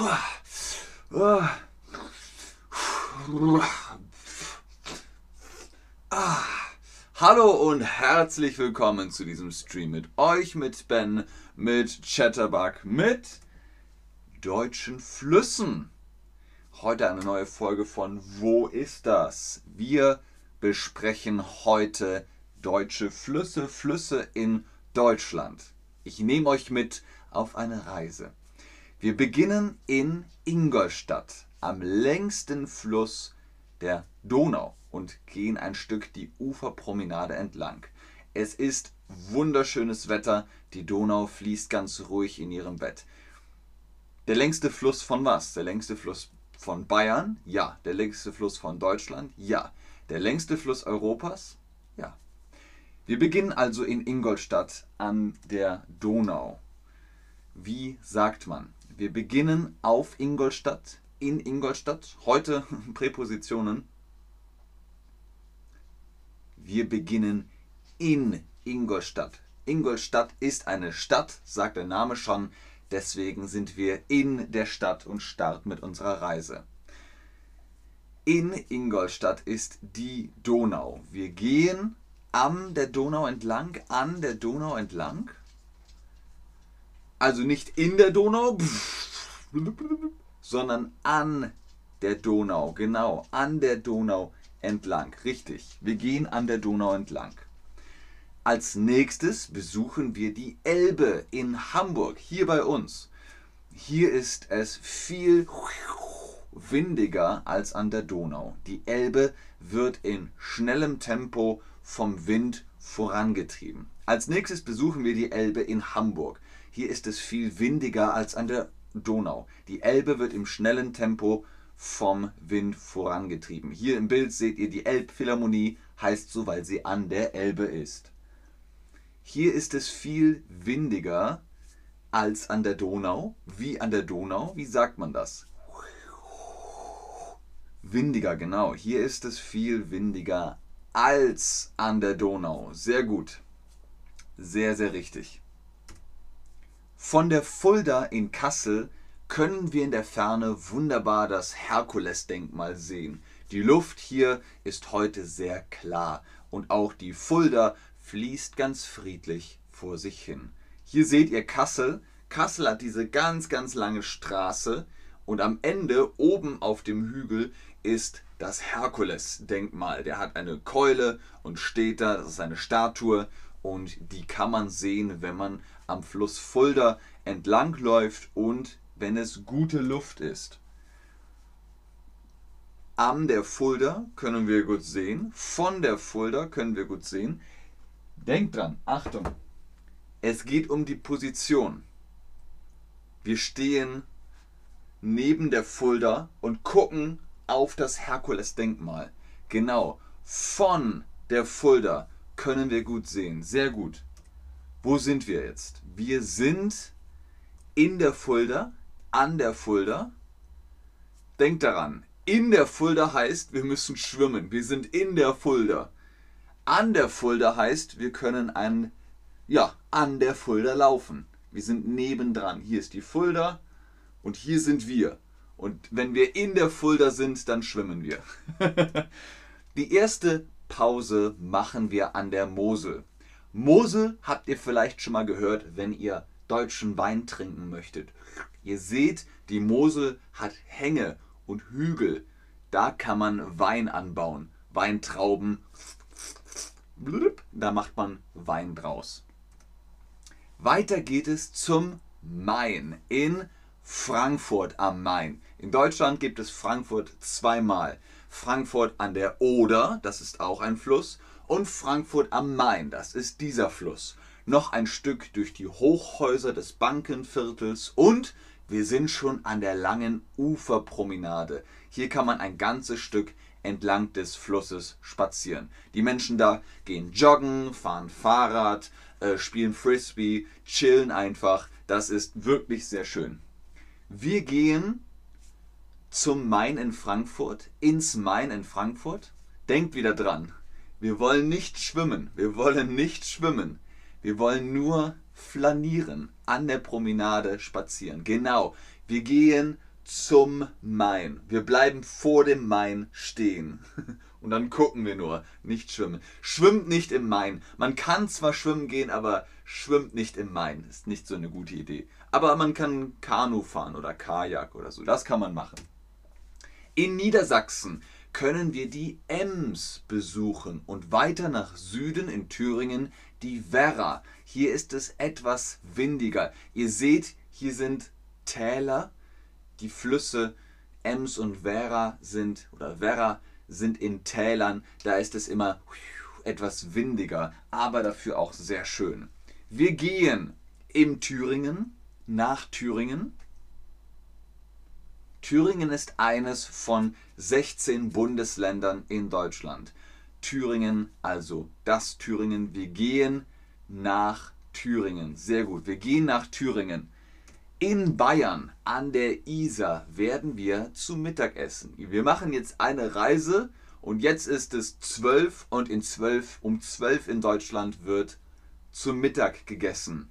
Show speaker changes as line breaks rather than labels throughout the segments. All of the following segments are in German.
Ah. Hallo und herzlich willkommen zu diesem Stream mit euch, mit Ben, mit Chatterbug, mit deutschen Flüssen. Heute eine neue Folge von Wo ist das? Wir besprechen heute deutsche Flüsse, Flüsse in Deutschland. Ich nehme euch mit auf eine Reise. Wir beginnen in Ingolstadt, am längsten Fluss der Donau und gehen ein Stück die Uferpromenade entlang. Es ist wunderschönes Wetter, die Donau fließt ganz ruhig in ihrem Bett. Der längste Fluss von was? Der längste Fluss von Bayern? Ja. Der längste Fluss von Deutschland? Ja. Der längste Fluss Europas? Ja. Wir beginnen also in Ingolstadt an der Donau. Wie sagt man? Wir beginnen auf Ingolstadt, in Ingolstadt. Heute Präpositionen. Wir beginnen in Ingolstadt. Ingolstadt ist eine Stadt, sagt der Name schon. Deswegen sind wir in der Stadt und starten mit unserer Reise. In Ingolstadt ist die Donau. Wir gehen am der Donau entlang, an der Donau entlang also nicht in der Donau, sondern an der Donau. Genau, an der Donau entlang. Richtig, wir gehen an der Donau entlang. Als nächstes besuchen wir die Elbe in Hamburg, hier bei uns. Hier ist es viel windiger als an der Donau. Die Elbe wird in schnellem Tempo vom Wind vorangetrieben. Als nächstes besuchen wir die Elbe in Hamburg. Hier ist es viel windiger als an der Donau. Die Elbe wird im schnellen Tempo vom Wind vorangetrieben. Hier im Bild seht ihr die Elbphilharmonie, heißt so, weil sie an der Elbe ist. Hier ist es viel windiger als an der Donau. Wie an der Donau? Wie sagt man das? Windiger, genau. Hier ist es viel windiger als an der Donau. Sehr gut. Sehr, sehr richtig. Von der Fulda in Kassel können wir in der Ferne wunderbar das Herkulesdenkmal sehen. Die Luft hier ist heute sehr klar und auch die Fulda fließt ganz friedlich vor sich hin. Hier seht ihr Kassel. Kassel hat diese ganz, ganz lange Straße und am Ende oben auf dem Hügel ist das Herkules-Denkmal. Der hat eine Keule und steht da, das ist eine Statue und die kann man sehen, wenn man am Fluss Fulda entlangläuft und wenn es gute Luft ist. Am der Fulda können wir gut sehen, von der Fulda können wir gut sehen. Denkt dran, Achtung, es geht um die Position. Wir stehen neben der Fulda und gucken auf das Herkules-Denkmal. Genau, von der Fulda können wir gut sehen. Sehr gut. Wo sind wir jetzt? Wir sind in der Fulda, an der Fulda. Denkt daran, in der Fulda heißt, wir müssen schwimmen. Wir sind in der Fulda. An der Fulda heißt, wir können an, ja, an der Fulda laufen. Wir sind nebendran. Hier ist die Fulda und hier sind wir. Und wenn wir in der Fulda sind, dann schwimmen wir. die erste Pause machen wir an der Mosel. Mosel habt ihr vielleicht schon mal gehört, wenn ihr deutschen Wein trinken möchtet. Ihr seht, die Mosel hat Hänge und Hügel. Da kann man Wein anbauen. Weintrauben. Da macht man Wein draus. Weiter geht es zum Main in Frankfurt am Main. In Deutschland gibt es Frankfurt zweimal. Frankfurt an der Oder, das ist auch ein Fluss, und Frankfurt am Main, das ist dieser Fluss. Noch ein Stück durch die Hochhäuser des Bankenviertels und wir sind schon an der langen Uferpromenade. Hier kann man ein ganzes Stück entlang des Flusses spazieren. Die Menschen da gehen joggen, fahren Fahrrad, äh, spielen Frisbee, chillen einfach. Das ist wirklich sehr schön. Wir gehen zum Main in Frankfurt, ins Main in Frankfurt. Denkt wieder dran, wir wollen nicht schwimmen. Wir wollen nicht schwimmen. Wir wollen nur flanieren, an der Promenade spazieren. Genau, wir gehen zum Main. Wir bleiben vor dem Main stehen. Und dann gucken wir nur, nicht schwimmen. Schwimmt nicht im Main. Man kann zwar schwimmen gehen, aber schwimmt nicht im Main. Ist nicht so eine gute Idee. Aber man kann Kanu fahren oder Kajak oder so. Das kann man machen. In Niedersachsen können wir die Ems besuchen und weiter nach Süden in Thüringen die Werra. Hier ist es etwas windiger. Ihr seht, hier sind Täler. Die Flüsse Ems und Werra sind oder Werra sind in Tälern. Da ist es immer etwas windiger, aber dafür auch sehr schön. Wir gehen im Thüringen nach Thüringen. Thüringen ist eines von 16 Bundesländern in Deutschland. Thüringen, also das Thüringen. Wir gehen nach Thüringen. Sehr gut. Wir gehen nach Thüringen. In Bayern an der Isar werden wir zu Mittag essen. Wir machen jetzt eine Reise und jetzt ist es 12 und in 12 um 12 in Deutschland wird zu Mittag gegessen.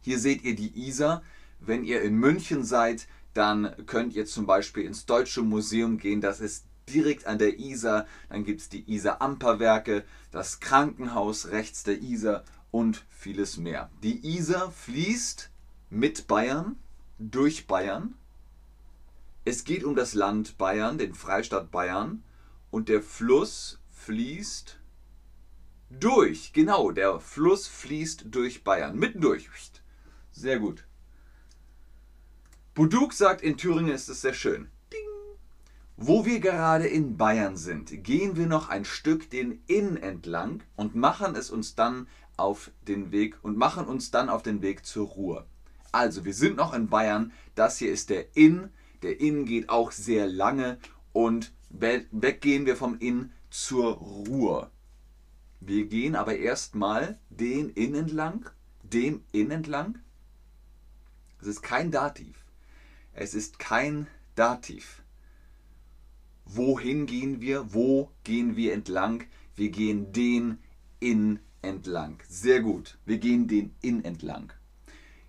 Hier seht ihr die Isar. Wenn ihr in München seid, dann könnt ihr zum Beispiel ins Deutsche Museum gehen. Das ist direkt an der Isar. Dann gibt es die Isar-Amperwerke, das Krankenhaus rechts der Isar und vieles mehr. Die Isar fließt mit Bayern durch Bayern. Es geht um das Land Bayern, den Freistaat Bayern. Und der Fluss fließt durch. Genau, der Fluss fließt durch Bayern. Mittendurch. Sehr gut. Buduk sagt, in Thüringen ist es sehr schön. Ding. Wo wir gerade in Bayern sind, gehen wir noch ein Stück den Inn entlang und machen es uns dann auf den Weg und machen uns dann auf den Weg zur Ruhr. Also, wir sind noch in Bayern. Das hier ist der Inn. Der Inn geht auch sehr lange und weggehen wir vom Inn zur Ruhr. Wir gehen aber erstmal den Inn entlang, dem Inn entlang. Es ist kein Dativ. Es ist kein Dativ. Wohin gehen wir? Wo gehen wir entlang? Wir gehen den Inn entlang. Sehr gut. Wir gehen den Inn entlang.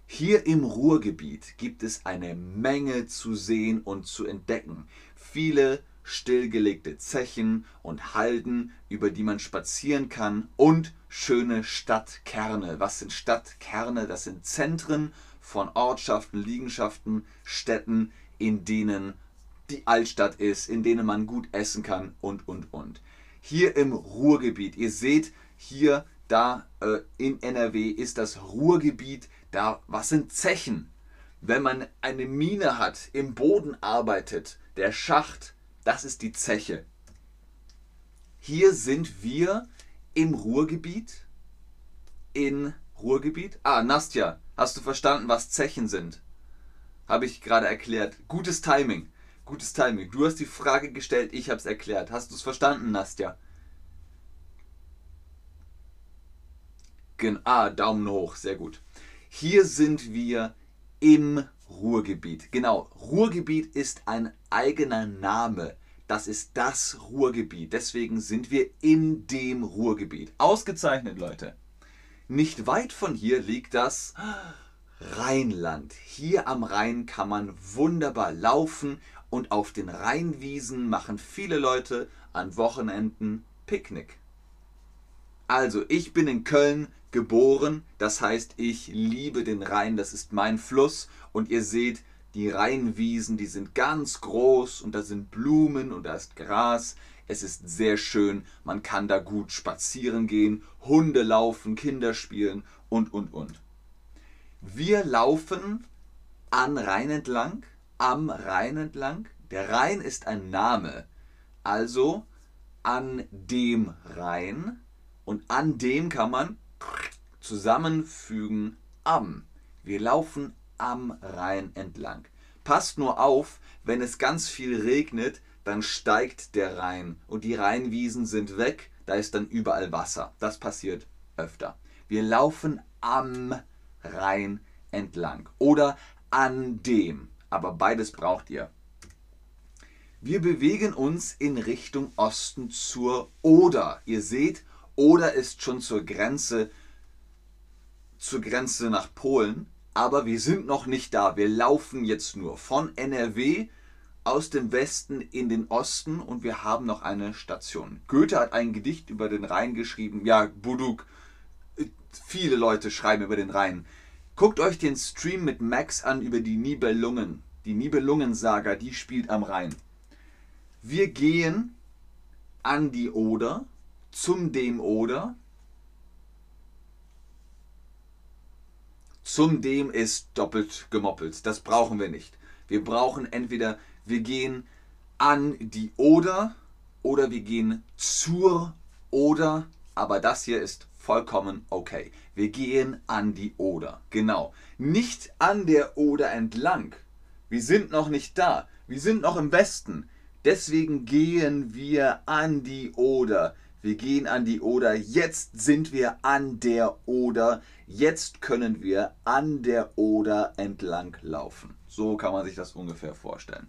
Hier im Ruhrgebiet gibt es eine Menge zu sehen und zu entdecken. Viele stillgelegte Zechen und Halden, über die man spazieren kann und schöne Stadtkerne. Was sind Stadtkerne? Das sind Zentren von Ortschaften, Liegenschaften, Städten, in denen die Altstadt ist, in denen man gut essen kann und, und, und. Hier im Ruhrgebiet, ihr seht hier, da äh, in NRW ist das Ruhrgebiet, da, was sind Zechen? Wenn man eine Mine hat, im Boden arbeitet, der Schacht, das ist die Zeche. Hier sind wir im Ruhrgebiet. In Ruhrgebiet. Ah, Nastja, Hast du verstanden, was Zechen sind? Habe ich gerade erklärt. Gutes Timing. Gutes Timing. Du hast die Frage gestellt, ich habe es erklärt. Hast du es verstanden, Nastja? Gen ah, Daumen hoch, sehr gut. Hier sind wir im Ruhrgebiet. Genau, Ruhrgebiet ist ein eigener Name. Das ist das Ruhrgebiet. Deswegen sind wir in dem Ruhrgebiet. Ausgezeichnet, Leute. Nicht weit von hier liegt das Rheinland. Hier am Rhein kann man wunderbar laufen und auf den Rheinwiesen machen viele Leute an Wochenenden Picknick. Also, ich bin in Köln geboren, das heißt, ich liebe den Rhein, das ist mein Fluss und ihr seht, die Rheinwiesen, die sind ganz groß und da sind Blumen und da ist Gras. Es ist sehr schön, man kann da gut spazieren gehen, Hunde laufen, Kinder spielen und, und, und. Wir laufen an Rhein entlang, am Rhein entlang. Der Rhein ist ein Name, also an dem Rhein und an dem kann man zusammenfügen am. Wir laufen am Rhein entlang. Passt nur auf, wenn es ganz viel regnet, dann steigt der Rhein und die Rheinwiesen sind weg, da ist dann überall Wasser. Das passiert öfter. Wir laufen am Rhein entlang oder an dem, aber beides braucht ihr. Wir bewegen uns in Richtung Osten zur Oder. Ihr seht, Oder ist schon zur Grenze zur Grenze nach Polen aber wir sind noch nicht da. Wir laufen jetzt nur von NRW aus dem Westen in den Osten und wir haben noch eine Station. Goethe hat ein Gedicht über den Rhein geschrieben. Ja, Buduk, viele Leute schreiben über den Rhein. Guckt euch den Stream mit Max an über die Nibelungen. Die Nibelungen-Saga, die spielt am Rhein. Wir gehen an die Oder, zum dem Oder. Zum dem ist doppelt gemoppelt. Das brauchen wir nicht. Wir brauchen entweder, wir gehen an die Oder oder wir gehen zur Oder. Aber das hier ist vollkommen okay. Wir gehen an die Oder. Genau. Nicht an der Oder entlang. Wir sind noch nicht da. Wir sind noch im Westen. Deswegen gehen wir an die Oder. Wir gehen an die Oder. Jetzt sind wir an der Oder. Jetzt können wir an der Oder entlang laufen. So kann man sich das ungefähr vorstellen.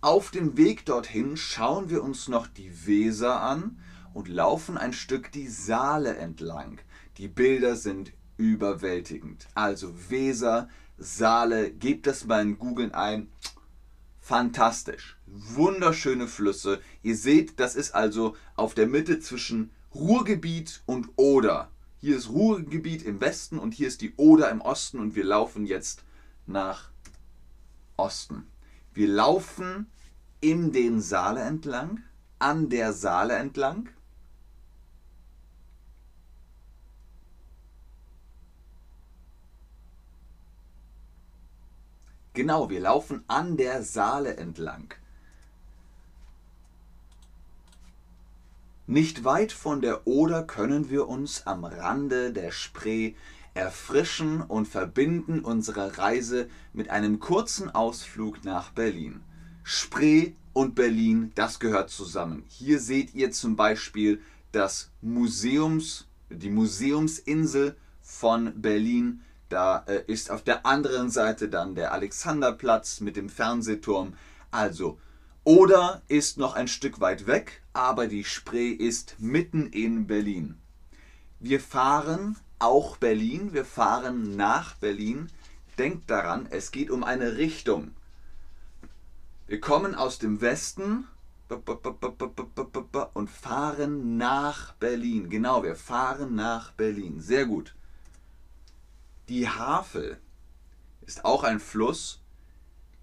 Auf dem Weg dorthin schauen wir uns noch die Weser an und laufen ein Stück die Saale entlang. Die Bilder sind überwältigend. Also Weser, Saale, gebt das mal in Google ein. Fantastisch. Wunderschöne Flüsse. Ihr seht, das ist also auf der Mitte zwischen Ruhrgebiet und Oder. Hier ist Ruhrgebiet im Westen und hier ist die Oder im Osten und wir laufen jetzt nach Osten. Wir laufen in den Saale entlang, an der Saale entlang. Genau, wir laufen an der Saale entlang. Nicht weit von der Oder können wir uns am Rande der Spree erfrischen und verbinden unsere Reise mit einem kurzen Ausflug nach Berlin. Spree und Berlin, das gehört zusammen. Hier seht ihr zum Beispiel das Museums, die Museumsinsel von Berlin da äh, ist auf der anderen Seite dann der Alexanderplatz mit dem Fernsehturm. Also, oder ist noch ein Stück weit weg, aber die Spree ist mitten in Berlin. Wir fahren auch Berlin, wir fahren nach Berlin. Denkt daran, es geht um eine Richtung. Wir kommen aus dem Westen und fahren nach Berlin. Genau, wir fahren nach Berlin. Sehr gut. Die Havel ist auch ein Fluss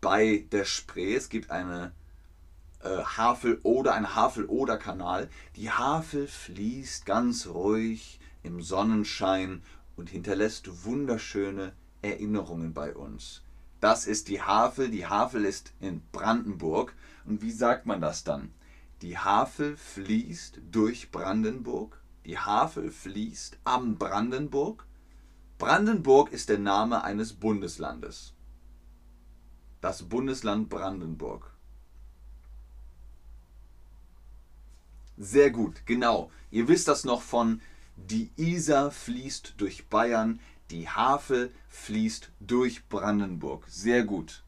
bei der Spree. Es gibt eine äh, Havel oder ein Havel-Oder-Kanal. Die Havel fließt ganz ruhig im Sonnenschein und hinterlässt wunderschöne Erinnerungen bei uns. Das ist die Havel. Die Havel ist in Brandenburg. Und wie sagt man das dann? Die Havel fließt durch Brandenburg. Die Havel fließt am Brandenburg. Brandenburg ist der Name eines Bundeslandes. Das Bundesland Brandenburg. Sehr gut, genau. Ihr wisst das noch von die Isar fließt durch Bayern, die Havel fließt durch Brandenburg. Sehr gut.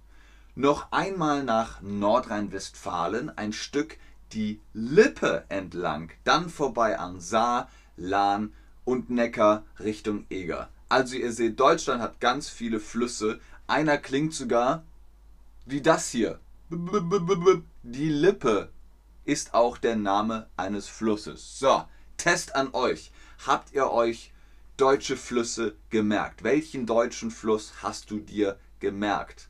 Noch einmal nach Nordrhein-Westfalen, ein Stück die Lippe entlang, dann vorbei an Saar, Lahn und Neckar Richtung Eger. Also ihr seht, Deutschland hat ganz viele Flüsse. Einer klingt sogar wie das hier. Die Lippe ist auch der Name eines Flusses. So, Test an euch. Habt ihr euch deutsche Flüsse gemerkt? Welchen deutschen Fluss hast du dir gemerkt?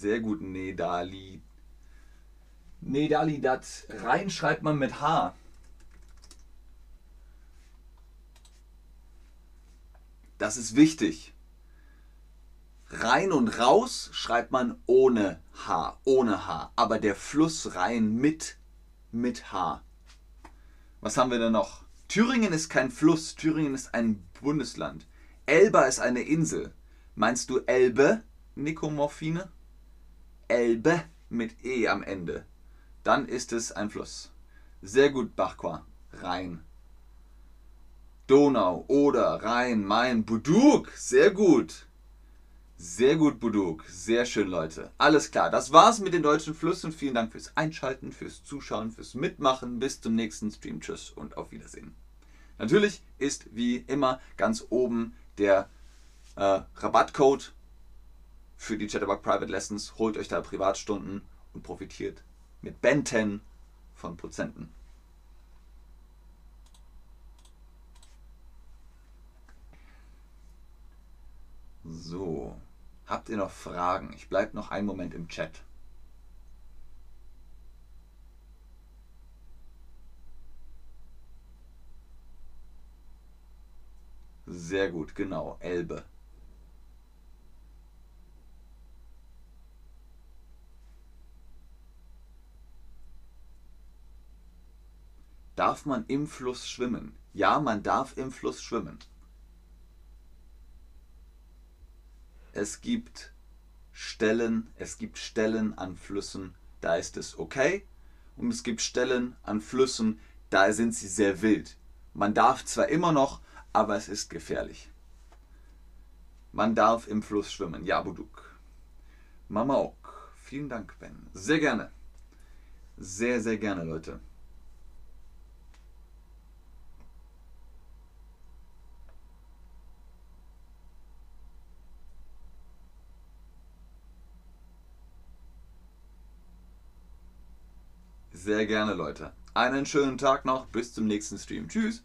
Sehr gut, Nedali. Nedali, das rein schreibt man mit H. Das ist wichtig. Rein und raus schreibt man ohne H, ohne H. Aber der Fluss rein mit, mit H. Was haben wir denn noch? Thüringen ist kein Fluss, Thüringen ist ein Bundesland. Elba ist eine Insel. Meinst du Elbe, Nikomorphine? Elbe mit E am Ende, dann ist es ein Fluss. Sehr gut, Bachqua. Rhein. Donau, Oder, Rhein, Main, Buduk. Sehr gut. Sehr gut, Buduk. Sehr schön, Leute. Alles klar. Das war's mit den deutschen Flüssen. Vielen Dank fürs Einschalten, fürs Zuschauen, fürs Mitmachen. Bis zum nächsten Stream. Tschüss und auf Wiedersehen. Natürlich ist wie immer ganz oben der äh, Rabattcode für die Chatterbug Private Lessons. Holt euch da Privatstunden und profitiert mit Benten von Prozenten. So, habt ihr noch Fragen? Ich bleibe noch einen Moment im Chat. Sehr gut, genau, Elbe. Darf man im Fluss schwimmen? Ja, man darf im Fluss schwimmen. Es gibt Stellen, es gibt Stellen an Flüssen, da ist es okay. Und es gibt Stellen an Flüssen, da sind sie sehr wild. Man darf zwar immer noch, aber es ist gefährlich. Man darf im Fluss schwimmen. Ja, Buduk. Mama auch. Vielen Dank, Ben. Sehr gerne. Sehr, sehr gerne, Leute. Sehr gerne, Leute. Einen schönen Tag noch. Bis zum nächsten Stream. Tschüss.